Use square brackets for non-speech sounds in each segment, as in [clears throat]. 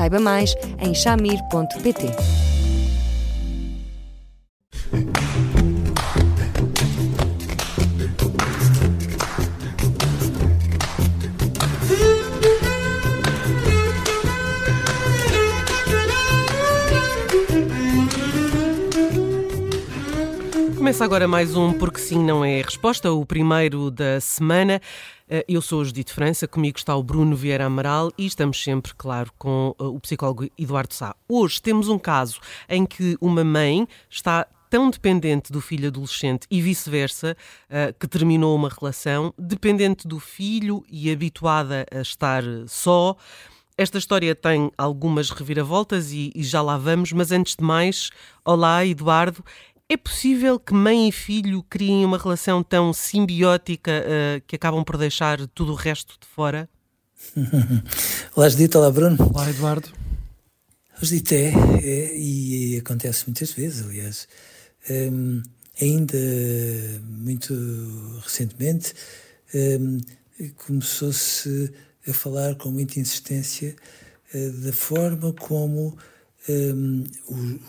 Saiba mais em chamir.pt. Começa agora mais um Porque Sim Não É Resposta, o primeiro da semana. Eh, eu sou a Judite França, comigo está o Bruno Vieira Amaral e estamos sempre, claro, com eh, o psicólogo Eduardo Sá. Hoje temos um caso em que uma mãe está tão dependente do filho adolescente e vice-versa, eh, que terminou uma relação, dependente do filho e habituada a estar só. Esta história tem algumas reviravoltas e, e, já lá vamos, mas antes de mais, olá Eduardo. É possível que mãe e filho criem uma relação tão simbiótica uh, que acabam por deixar tudo o resto de fora? [laughs] olá, Judita. Olá, Bruno. Olá, Eduardo. Judita, é, é e, e, acontece muitas vezes, aliás. Um, ainda muito recentemente um, começou-se a falar com muita insistência uh, da forma como um,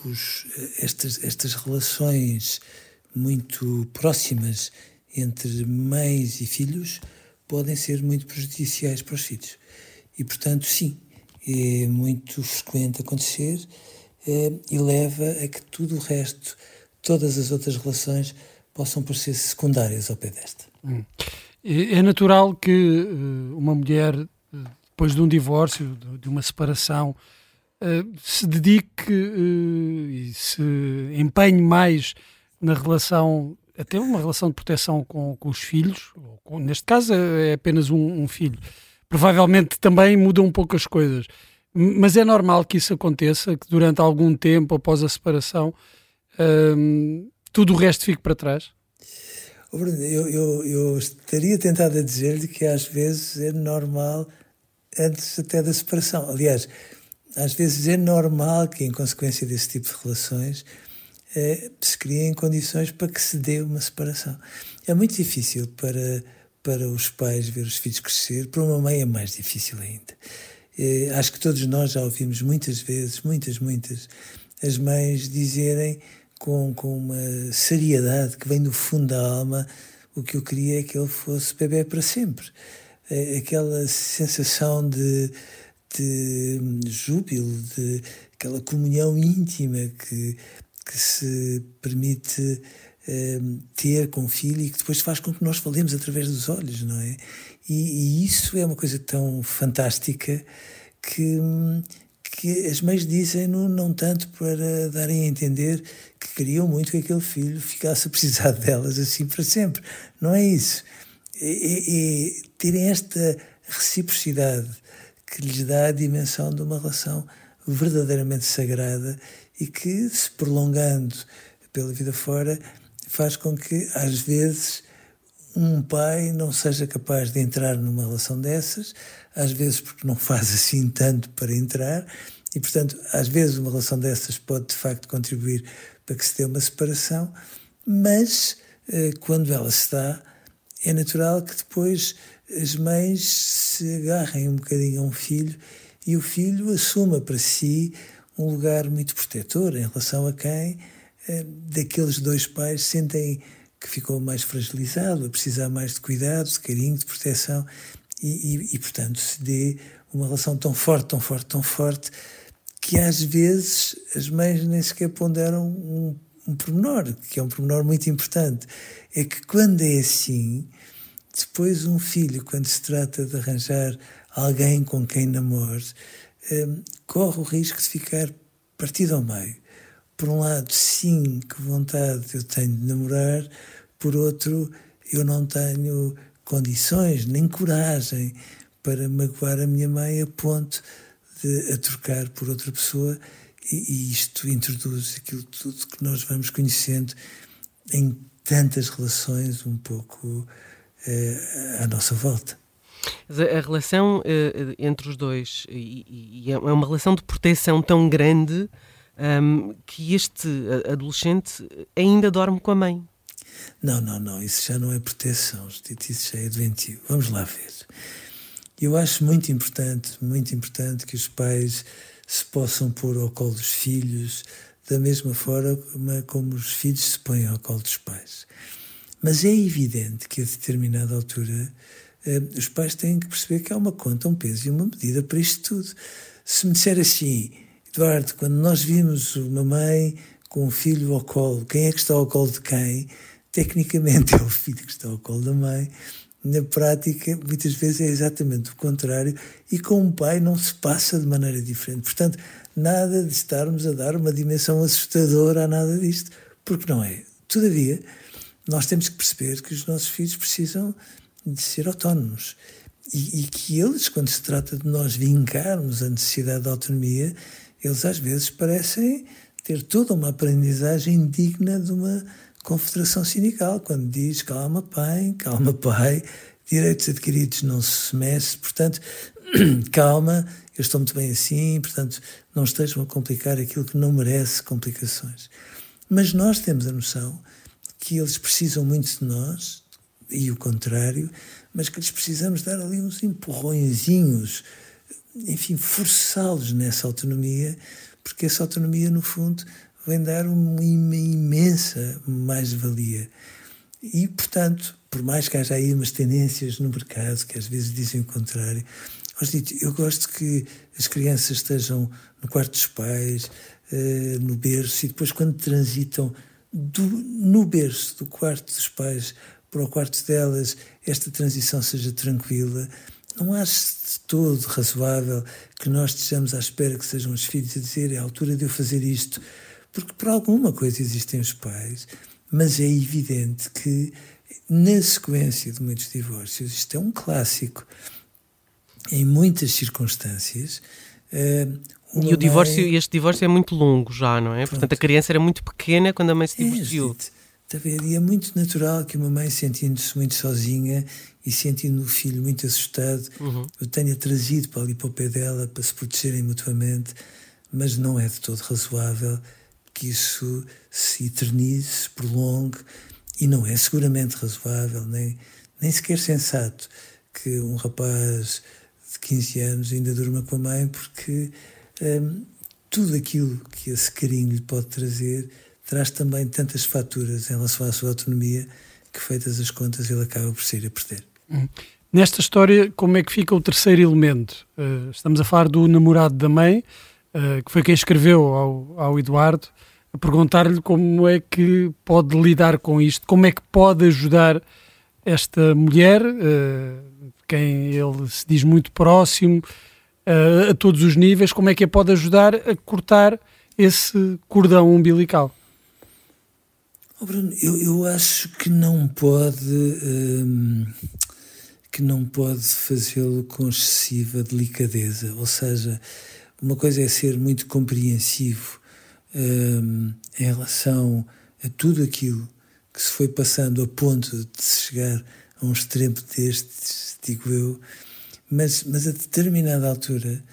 os, estas, estas relações muito próximas entre mães e filhos podem ser muito prejudiciais para os filhos. E, portanto, sim, é muito frequente acontecer é, e leva a que tudo o resto, todas as outras relações, possam parecer secundárias ao pé desta. Hum. É natural que uh, uma mulher, depois de um divórcio, de uma separação, uh, se dedique uh, e se empenhe mais na relação, até uma relação de proteção com, com os filhos, com, neste caso é apenas um, um, filho. Provavelmente também muda um pouco as coisas, mas é normal que isso aconteça, que durante algum tempo após a separação uh, tudo o resto fique para trás. Eu, eu, eu estaria tentado a dizer-lhe que às vezes é normal antes até da separação. Aliás, às vezes é normal que, em consequência desse tipo de relações, eh, se criem condições para que se dê uma separação. É muito difícil para, para os pais ver os filhos crescer, para uma mãe é mais difícil ainda. Eh, acho que todos nós já ouvimos muitas vezes, muitas, muitas, as mães dizerem com, com uma seriedade que vem do fundo da alma: o que eu queria é que ele fosse bebê para sempre. Eh, aquela sensação de de júbilo, de aquela comunhão íntima que, que se permite eh, ter com o filho e que depois faz com que nós falemos através dos olhos, não é? E, e isso é uma coisa tão fantástica que, que as mães dizem não, tanto para darem a entender que queriam muito que aquele filho ficasse a precisar [laughs] delas assim para sempre. Não é isso. É, é, é terem esta reciprocidade que lhes dá a dimensão de uma relação verdadeiramente sagrada e que, se prolongando pela vida fora, faz com que, às vezes, um pai não seja capaz de entrar numa relação dessas, às vezes porque não faz assim tanto para entrar, e, portanto, às vezes uma relação dessas pode, de facto, contribuir para que se dê uma separação, mas, eh, quando ela se dá, é natural que depois as mães se agarrem um bocadinho a um filho e o filho assuma para si um lugar muito protetor em relação a quem eh, daqueles dois pais sentem que ficou mais fragilizado, a precisar mais de cuidado, de carinho, de proteção e, e, e portanto se dê uma relação tão forte, tão forte, tão forte que às vezes as mães nem sequer ponderam um, um pormenor, que é um pormenor muito importante, é que quando é assim, depois, um filho, quando se trata de arranjar alguém com quem namore, um, corre o risco de ficar partido ao meio. Por um lado, sim, que vontade eu tenho de namorar, por outro, eu não tenho condições nem coragem para magoar a minha mãe a ponto de a trocar por outra pessoa E, isto introduz aquilo tudo que nós vamos conhecendo em tantas relações um pouco eh, à nossa volta. A relação eh, entre os dois e, e, é uma relação de proteção tão grande um, que este adolescente ainda dorme com a mãe. Não, não, não, isso já não é proteção, isso já é doentio. Vamos lá ver. Eu acho muito importante, muito importante que os pais se possam pôr ao colo dos filhos da mesma forma como os filhos se põem ao colo dos pais. Mas é evidente que a determinada altura eh, os pais têm que perceber que há uma conta, um peso e uma medida para isto tudo. Se me disser assim, Eduardo, quando nós vimos uma mãe com um filho ao colo, quem é que está ao colo de quem? Tecnicamente [laughs] é o filho que está ao colo da mãe, na prática, muitas vezes é exatamente o contrário, e com um pai não se passa de maneira diferente. Portanto, nada de estarmos a dar uma dimensão assustadora a nada disto, porque não é. Todavia, nós temos que perceber que os nossos filhos precisam de ser autónomos e, e que eles, quando se trata de nós vincarmos a necessidade de autonomia, eles às vezes parecem ter toda uma aprendizagem digna de uma confederação sindical, quando diz calma pai, calma pai, direitos adquiridos não se mexe, portanto, [clears throat] calma, eu estou muito bem assim, portanto, não estejam a complicar aquilo que não merece complicações. Mas nós temos a noção que eles precisam muito de nós, e o contrário, mas que lhes precisamos dar ali uns empurrõezinhos, enfim, forçá-los nessa autonomia, porque essa autonomia, no fundo, vem dar uma imensa mais-valia. E, portanto, por mais que haja aí umas tendências no mercado que às vezes dizem o contrário, eu gosto que as crianças estejam no quarto dos pais, eh, no berço, e depois, quando transitam do, no berço do quarto dos pais para o quarto delas, esta transição seja tranquila. Não acho de todo razoável que nós estejamos à espera que sejam os filhos a dizer é a altura de eu fazer isto porque por alguma coisa existem os pais, mas é evidente que na sequência de muitos divórcios, isto é um clássico, em muitas circunstâncias. Uh, e o divórcio, mãe... este divórcio é muito longo já, não é? Pronto. Portanto, a criança era muito pequena quando a mãe se é, divorciou. É, e é muito natural que uma mãe, sentindo-se muito sozinha e sentindo o filho muito assustado, uhum. o tenha trazido para ali para o pé dela para se protegerem mutuamente, mas não é de todo razoável que isso se eternize, se prolongue, e não é seguramente razoável, nem, nem sequer sensato que um rapaz de 15 anos ainda durma com a mãe, porque hum, tudo aquilo que esse carinho lhe pode trazer traz também tantas faturas em relação à sua autonomia que, feitas as contas, ele acaba por sair a perder. Hum. Nesta história, como é que fica o terceiro elemento? Uh, estamos a falar do namorado da mãe, uh, que foi quem escreveu ao, ao Eduardo, a perguntar-lhe como é que pode lidar com isto, como é que pode ajudar esta mulher, uh, quem ele se diz muito próximo, uh, a todos os níveis, como é que a pode ajudar a cortar esse cordão umbilical? Oh Bruno, eu, eu acho que não pode um, que não pode fazê-lo com excessiva delicadeza, ou seja, uma coisa é ser muito compreensivo um, em relação a tudo aquilo que se foi passando a ponto de se chegar a um extremo destes, digo eu, mas, mas a determinada altura,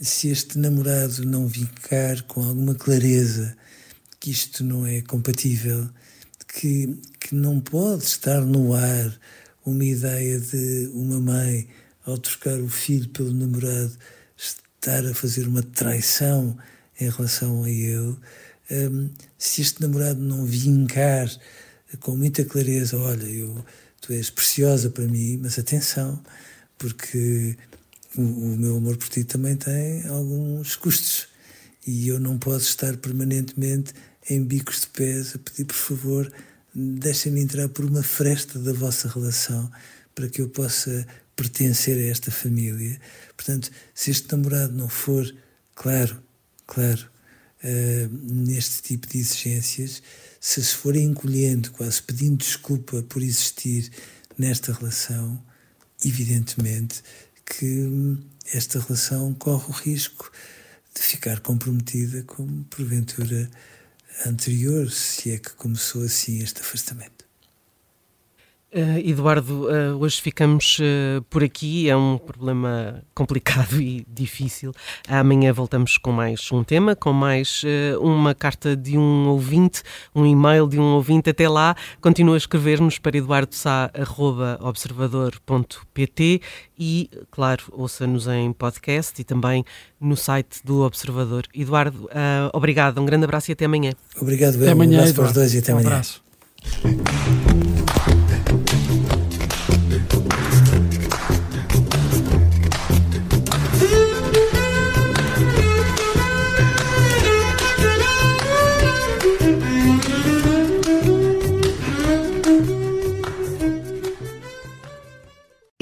se este namorado não vincar com alguma clareza que isto não é compatível, que, que não pode estar no ar uma ideia de uma mãe, ao trocar o filho pelo namorado, estar a fazer uma traição em relação a ele, um, se este namorado não vincar com muita clareza, olha, eu, tu és preciosa para mim, mas atenção, porque o, o meu amor por ti também tem alguns custos e eu não posso estar permanentemente em bicos de pés a pedir, por favor, deixem-me entrar por uma fresta da vossa relação para que eu possa pertencer a esta família. Portanto, se este namorado não for claro, claro, uh, neste tipo de exigências, se se for encolhendo, quase pedindo desculpa por existir nesta relação, evidentemente que esta relação corre o risco de ficar comprometida como porventura anterior, se é que começou assim este afastamento. Uh, Eduardo, uh, hoje ficamos uh, por aqui. É um problema [laughs] complicado e difícil. Amanhã voltamos com mais um tema, com mais uma carta de um ouvinte, um e-mail de um ouvinte. Até lá, continua a escrever-nos para eduardosá.observador.pt e, claro, ouça-nos em podcast e também no site do Observador. Eduardo, obrigado, um grande abraço e até amanhã. Obrigado, até amanhã, um abraço para os dois e até um amanhã. Abraço.